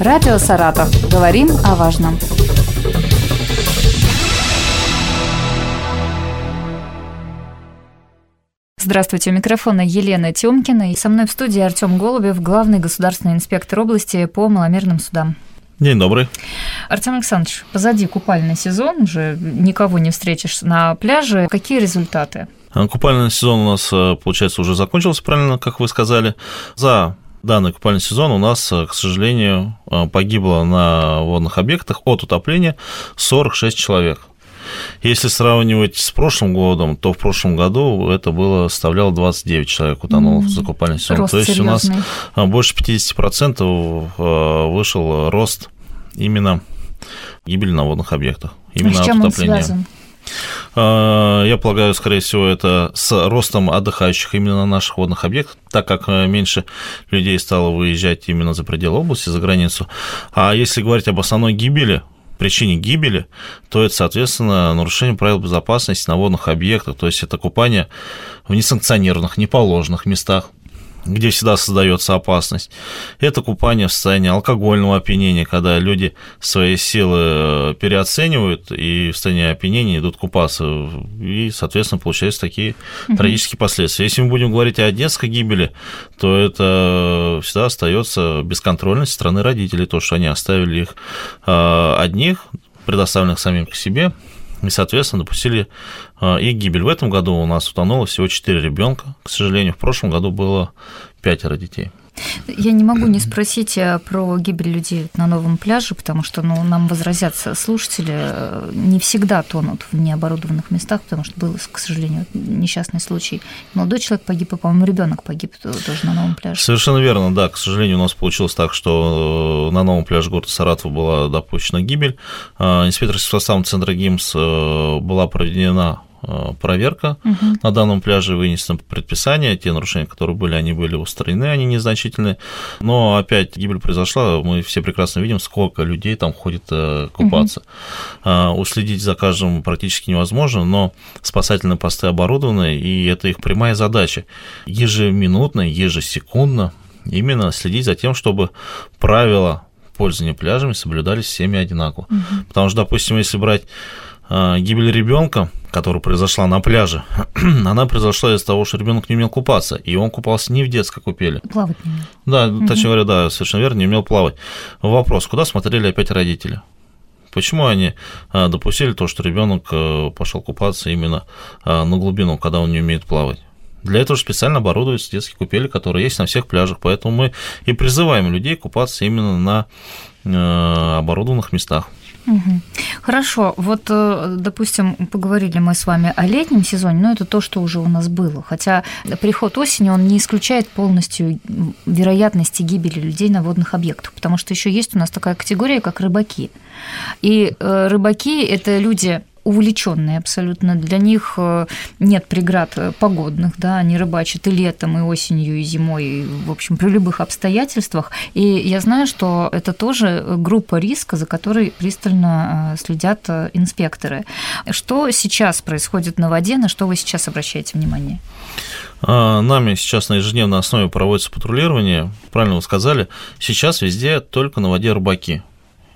Радио «Саратов». Говорим о важном. Здравствуйте, у микрофона Елена Тёмкина. И со мной в студии Артем Голубев, главный государственный инспектор области по маломерным судам. День добрый. Артем Александрович, позади купальный сезон, уже никого не встретишь на пляже. Какие результаты? А, купальный сезон у нас, э, получается, уже закончился, правильно, как вы сказали. За данный купальный сезон у нас, э, к сожалению, э, погибло на водных объектах от утопления 46 человек. Если сравнивать с прошлым годом, то в прошлом году это было составляло 29 человек утонуло mm-hmm. за купальный сезон. Рост то есть серьезный. у нас больше 50% вышел рост именно гибели на водных объектах. Именно а с чем от утопления. он связан? Я полагаю, скорее всего, это с ростом отдыхающих именно на наших водных объектах, так как э, меньше людей стало выезжать именно за пределы области, за границу. А если говорить об основной гибели, причине гибели, то это, соответственно, нарушение правил безопасности на водных объектах, то есть это купание в несанкционированных, неположенных местах, где всегда создается опасность. Это купание в состоянии алкогольного опьянения, когда люди свои силы э, переоценивают и в состоянии опьянения идут купаться. И, соответственно, получаются такие угу. трагические последствия. Если мы будем говорить о детской гибели, то это всегда остается бесконтрольность стороны родителей, то, что они оставили их э, одних, предоставленных самим к себе, и, соответственно, допустили э, их гибель. В этом году у нас утонуло всего 4 ребенка. К сожалению, в прошлом году было пятеро детей. Я не могу не спросить э, про гибель людей на новом пляже, потому что ну, нам возразят слушатели, э, не всегда тонут в необорудованных местах, потому что был, к сожалению, несчастный случай. Молодой человек погиб, и, по-моему, ребенок погиб тоже на новом пляже. Совершенно верно, да. К сожалению, у нас получилось так, что на новом пляже города Саратова была допущена гибель. Инспекторским составом центра ГИМС была проведена Э, проверка угу. на данном пляже, вынесено предписание, те нарушения, которые были, они были устранены, они незначительные, но опять гибель произошла, мы все прекрасно видим, сколько людей там ходит э, купаться. Угу. Уследить за каждым практически невозможно, но спасательные посты оборудованы, и это их прямая задача. Ежеминутно, ежесекундно именно следить за тем, чтобы правила пользования пляжами соблюдались всеми одинаково. Угу. Потому что, допустим, если брать э, гибель ребенка, которая произошла на пляже, она произошла из-за того, что ребенок не умел купаться, и он купался не в детской купели. Плавать не умел. Да, угу. точнее говоря, да, совершенно верно, не умел плавать. Вопрос, куда смотрели опять родители? Почему они а, допустили то, что ребенок э, пошел купаться именно а, на глубину, когда он не умеет плавать? Для этого специально оборудуются детские купели, которые есть на всех пляжах. Поэтому мы и призываем людей купаться именно на оборудованных местах. Хорошо, вот, э, допустим, поговорили мы с вами о летнем сезоне, но это то, что уже у нас было. Хотя приход осени, он не исключает полностью вероятности гибели людей на водных объектах, потому что еще есть у нас такая категория, как рыбаки. И э, рыбаки – это люди увлеченные абсолютно. Для них э, нет преград э, погодных, да, они рыбачат и летом, и осенью, и зимой, и, в общем, при любых обстоятельствах. И я знаю, что это тоже группа риска, за которой пристально э, следят инспекторы. Что сейчас происходит на воде, на что вы сейчас обращаете внимание? А, нами сейчас на ежедневной основе проводится патрулирование, правильно вы сказали, сейчас везде только на воде рыбаки.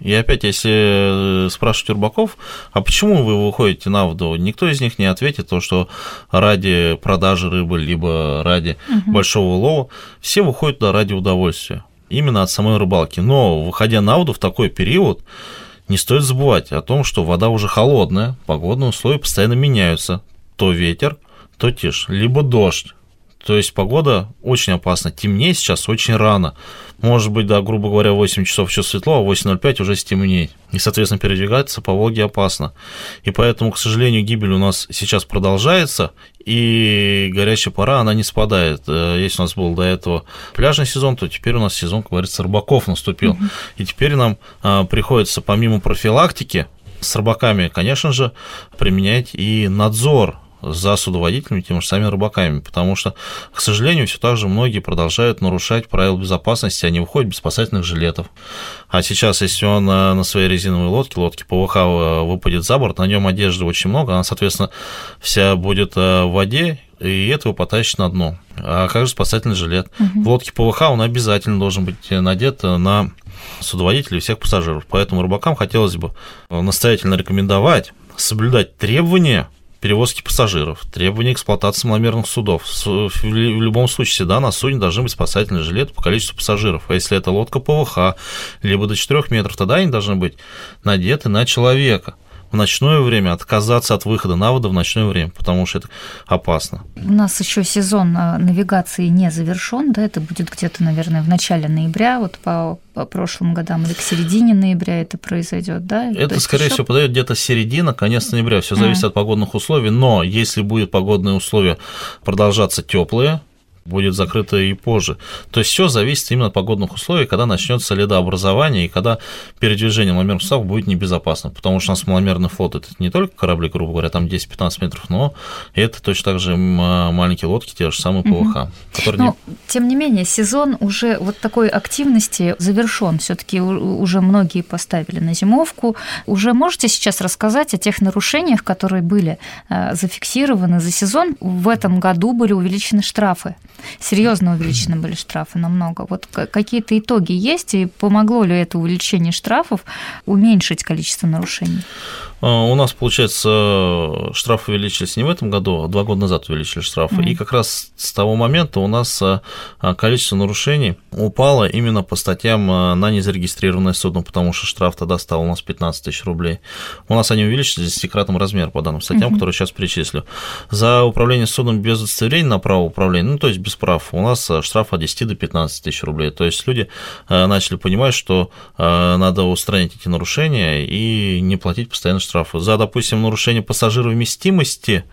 И опять, если э, спрашивать рыбаков, а почему вы выходите на воду, никто из них не ответит то, что ради продажи рыбы, либо ради угу. большого лова, все выходят туда ради удовольствия, именно от самой рыбалки. Но, выходя на воду в такой период, не стоит забывать о том, что вода уже холодная, погодные условия постоянно меняются. То ветер, то тишь, либо дождь. То есть погода очень опасна. Темнее сейчас очень рано. Может быть, да, грубо говоря, 8 часов еще светло, а 8.05 уже стемнеет. И, соответственно, передвигаться по Волге опасно. И поэтому, к сожалению, гибель у нас сейчас продолжается, и горячая пора, она не спадает. Э, если у нас был до этого пляжный сезон, то теперь у нас сезон, как говорится, рыбаков наступил. Угу. И теперь нам а, приходится, помимо профилактики, с рыбаками, конечно же, применять и надзор за судоводителями, тем же самыми рыбаками, потому что, к сожалению, все так же многие продолжают нарушать правила безопасности, они выходят без спасательных жилетов. А сейчас, если он э, на своей резиновой лодке, лодке ПВХ э, выпадет за борт, на нем одежды очень много, она, соответственно, вся будет э, в воде, и это его потащит на дно. А как же спасательный жилет? Угу. В лодке ПВХ он обязательно должен быть надет на судоводителей и всех пассажиров. Поэтому рыбакам хотелось бы настоятельно рекомендовать соблюдать требования перевозки пассажиров, требования эксплуатации маломерных судов. В любом случае всегда на судне должны быть спасательные жилеты по количеству пассажиров. А если это лодка ПВХ, либо до 4 метров, тогда они должны быть надеты на человека в ночное время отказаться от выхода на воду в ночное время, потому что это опасно. У нас еще сезон а, навигации не завершен, да, это будет где-то, наверное, в начале ноября, вот по, по прошлым годам или к середине ноября это произойдет, да? Это, скорее еще... всего, подает где-то середина, конец ноября. Все зависит а. от погодных условий, но если будут погодные условия продолжаться теплые, будет закрыто и позже. То есть все зависит именно от погодных условий, когда начнется ледообразование и когда передвижение маломерных суставов будет небезопасно, потому что у нас маломерный флот это не только корабли, грубо говоря, там 10-15 метров, но это точно так же маленькие лодки, те же самые ПВХ. Угу. Которые но, не... тем не менее, сезон уже вот такой активности завершен. Все-таки уже многие поставили на зимовку. Уже можете сейчас рассказать о тех нарушениях, которые были э, зафиксированы за сезон? В этом году были увеличены штрафы серьезно увеличены были штрафы намного. Вот какие-то итоги есть, и помогло ли это увеличение штрафов уменьшить количество нарушений? А, у нас, получается, штрафы увеличились не в этом году, а два года назад увеличили штрафы. Mm-hmm. И как раз с того момента у нас а, а, количество нарушений упало именно по статьям на незарегистрированное судно, потому что штраф тогда стал у нас 15 тысяч рублей. У нас они увеличились в десятикратном размере по данным статьям, mm-hmm. которые сейчас перечислю. За управление судном без удостоверения на право управления, ну, то есть без прав, у нас штраф от 10 до 15 тысяч рублей. То есть люди начали понимать, что надо устранить эти нарушения и не платить постоянно штраф штрафы за, допустим, нарушение пассажировместимости,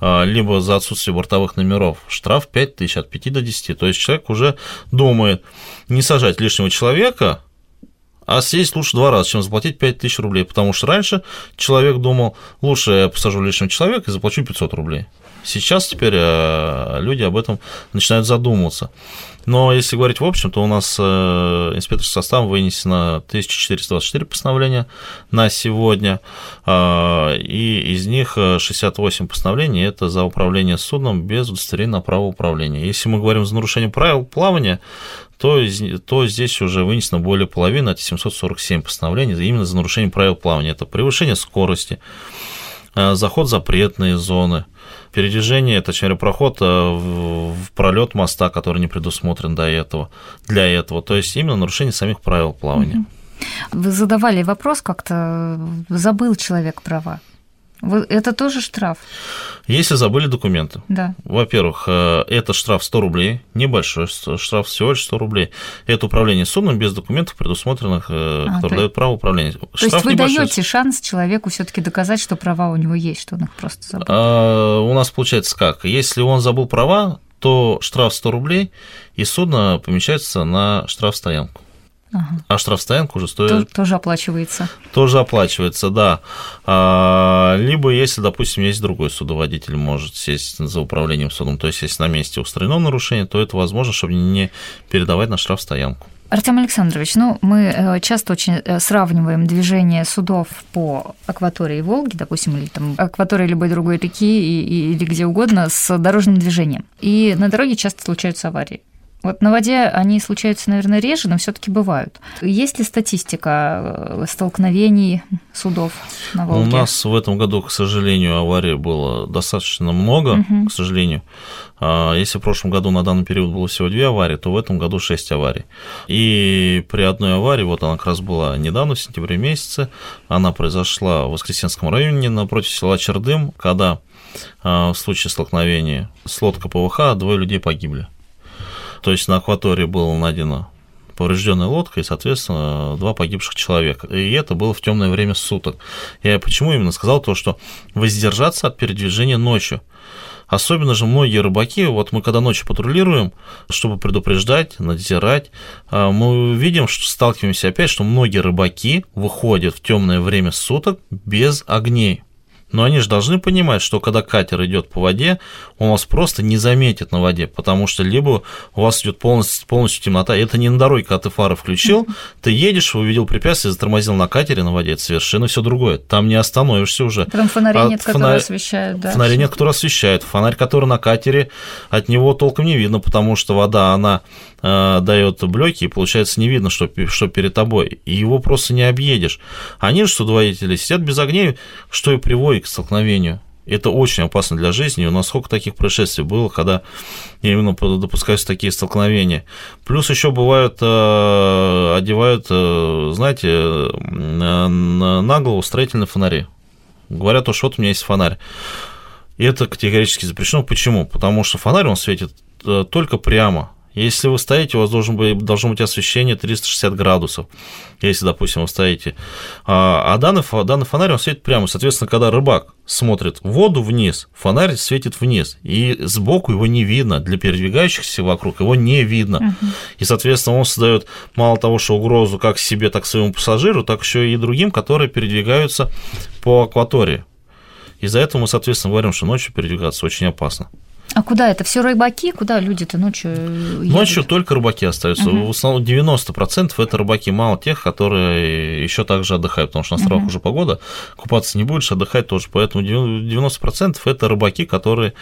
а, либо за отсутствие бортовых номеров. Штраф 5 тысяч, от 5 до 10. То есть человек уже думает не сажать лишнего человека, а съесть лучше два раза, чем заплатить 5 тысяч рублей, потому что раньше человек думал, лучше я посажу лишнего человека и заплачу 500 рублей. Сейчас теперь э, люди об этом начинают задумываться. Но если говорить в общем, то у нас э, инспекторским составом вынесено 1424 постановления на сегодня, а, и из них 68 постановлений – это за управление судном без удостоверения на право управления. Если мы говорим за нарушение правил плавания, то, то здесь уже вынесено более половины, это 747 постановлений именно за нарушение правил плавания. Это превышение скорости, э, заход в запретные зоны – передвижение, точнее проход э, в пролет моста, который не предусмотрен до этого, для этого. То есть именно нарушение самих правил плавания. Вы задавали вопрос как-то, забыл человек права. Это тоже штраф? Если забыли документы. Да. Во-первых, э, это штраф 100 рублей, небольшой штраф, всего лишь 100 рублей. Это управление судном без документов, предусмотренных, э, а, которые дают право управления. То штраф есть вы небольшой. даете шанс человеку все-таки доказать, что права у него есть, что он их просто забыл? А, у нас получается как? Если он забыл права, то штраф 100 рублей, и судно помещается на штрафстоянку. Ага. А штрафстоянка уже стоит... Тоже, тоже оплачивается. Тоже оплачивается, да. А, либо если, допустим, есть другой судоводитель, может сесть за управлением судом, то есть если на месте устранено нарушение, то это возможно, чтобы не передавать на штрафстоянку. Артем Александрович, ну мы э, часто очень э, сравниваем движение судов по акватории Волги, допустим, или там акватории любой другой реки или где угодно с дорожным движением. И на дороге часто случаются аварии. Вот на воде они случаются, наверное, реже, но все-таки бывают. Есть ли статистика э, столкновений судов на Волге? У нас в этом году, к сожалению, аварий было достаточно много, угу. к сожалению. А если в прошлом году на данный период было всего две аварии, то в этом году шесть аварий. И при одной аварии, вот она как раз была недавно, в сентябре месяце, она произошла в Воскресенском районе напротив села Чердым, когда а, в случае столкновения с лодкой ПВХ двое людей погибли. То есть на акватории было найдено поврежденная лодка и, соответственно, два погибших человека. И это было в темное время суток. Я почему именно сказал то, что воздержаться от передвижения ночью. Особенно же многие рыбаки, вот мы когда ночью патрулируем, чтобы предупреждать, надзирать, а, мы видим, что сталкиваемся опять, что многие рыбаки выходят в темное время суток без огней. Но они же должны понимать, что когда катер идет по воде, он вас просто не заметит на воде, потому что либо у вас идет полностью, полностью темнота. И это не на дороге, когда ты фары включил, ты едешь, увидел препятствие, затормозил на катере на воде, это совершенно все другое. Там не остановишься уже. Там фонарей а нет, фонарь... которые освещают, да. Фонарей нет, которые освещают. Фонарь, который на катере, от него толком не видно, потому что вода, она э, дает блеки, и получается не видно, что, что перед тобой. И его просто не объедешь. Они же, судоводители, сидят без огней, что и приводит к столкновению. Это очень опасно для жизни. У нас сколько таких происшествий было, когда именно допускаются такие столкновения. Плюс еще бывают, э, одевают, э, знаете, на голову строительные фонари. Говорят, что вот у меня есть фонарь. И это категорически запрещено. Почему? Потому что фонарь, он светит э, только прямо если вы стоите, у вас должен быть, должно быть освещение 360 градусов, если, допустим, вы стоите. А, а данный, данный фонарь, он светит прямо. Соответственно, когда рыбак смотрит в воду вниз, фонарь светит вниз, и сбоку его не видно. Для передвигающихся вокруг его не видно. Угу. И, соответственно, он создает мало того, что угрозу как себе, так и своему пассажиру, так еще и другим, которые передвигаются по акватории. Из-за этого мы, соответственно, говорим, что ночью передвигаться очень опасно. А куда это? Все рыбаки? Куда люди-то ночью едут? Ночью только рыбаки остаются. Угу. В основном 90% это рыбаки, мало тех, которые еще также отдыхают, потому что на островах угу. уже погода, купаться не будешь, отдыхать тоже. Поэтому 90% это рыбаки, которые,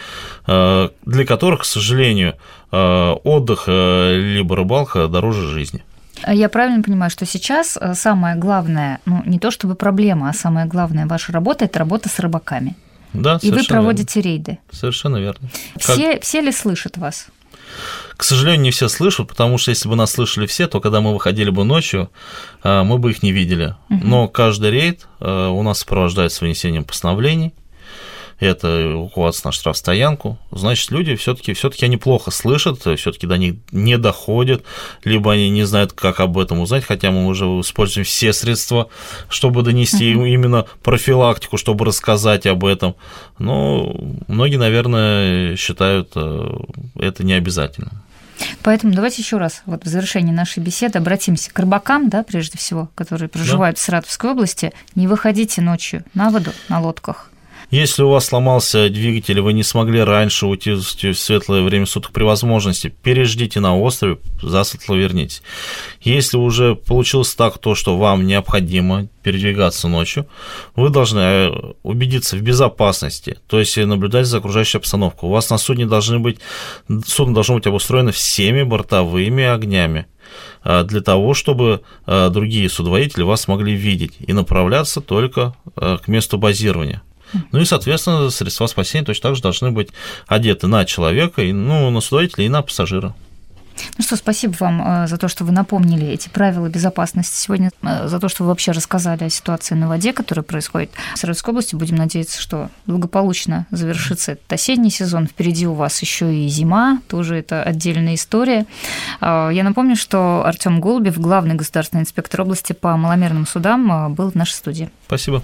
э, для которых, к сожалению, э, отдых э, либо рыбалка дороже жизни. А я правильно понимаю, что сейчас самое главное, ну не то чтобы проблема, а самое главное ваша работа – это работа с рыбаками? Да, И вы проводите верно. рейды. Совершенно верно. Все, как... все ли слышат вас? К сожалению, не все слышат, потому что если бы нас слышали все, то когда мы выходили бы ночью, а, мы бы их не видели. Угу. Но каждый рейд а, у нас сопровождается вынесением постановлений это эвакуация на штрафстоянку, значит, люди все-таки все они плохо слышат, все-таки до них не доходят, либо они не знают, как об этом узнать, хотя мы уже используем все средства, чтобы донести им именно профилактику, чтобы рассказать об этом. Но многие, наверное, считают э, это необязательным. Поэтому давайте еще раз, вот в завершении нашей беседы обратимся к рыбакам, да, прежде всего, которые проживают да. в Саратовской области. Не выходите ночью на воду на лодках. Если у вас сломался двигатель, вы не смогли раньше уйти в светлое время суток при возможности, переждите на острове, засветло вернитесь. Если уже получилось так, то, что вам необходимо передвигаться ночью, вы должны э, убедиться в безопасности, то есть наблюдать за окружающей обстановкой. У вас на судне должны быть, судно должно быть обустроено всеми бортовыми огнями э, для того, чтобы э, другие судоводители вас могли видеть и направляться только к месту базирования. Ну и, соответственно, средства спасения точно так же должны быть одеты на человека, и, ну, на судоводителя и на пассажира. Ну что, спасибо вам э, за то, что вы напомнили эти правила безопасности сегодня, э, за то, что вы вообще рассказали о ситуации на воде, которая происходит в Саратовской области. Будем надеяться, что благополучно завершится этот осенний сезон. Впереди у вас еще и зима, тоже это отдельная история. Э, я напомню, что Артем Голубев, главный государственный инспектор области по маломерным судам, был в нашей студии. Спасибо.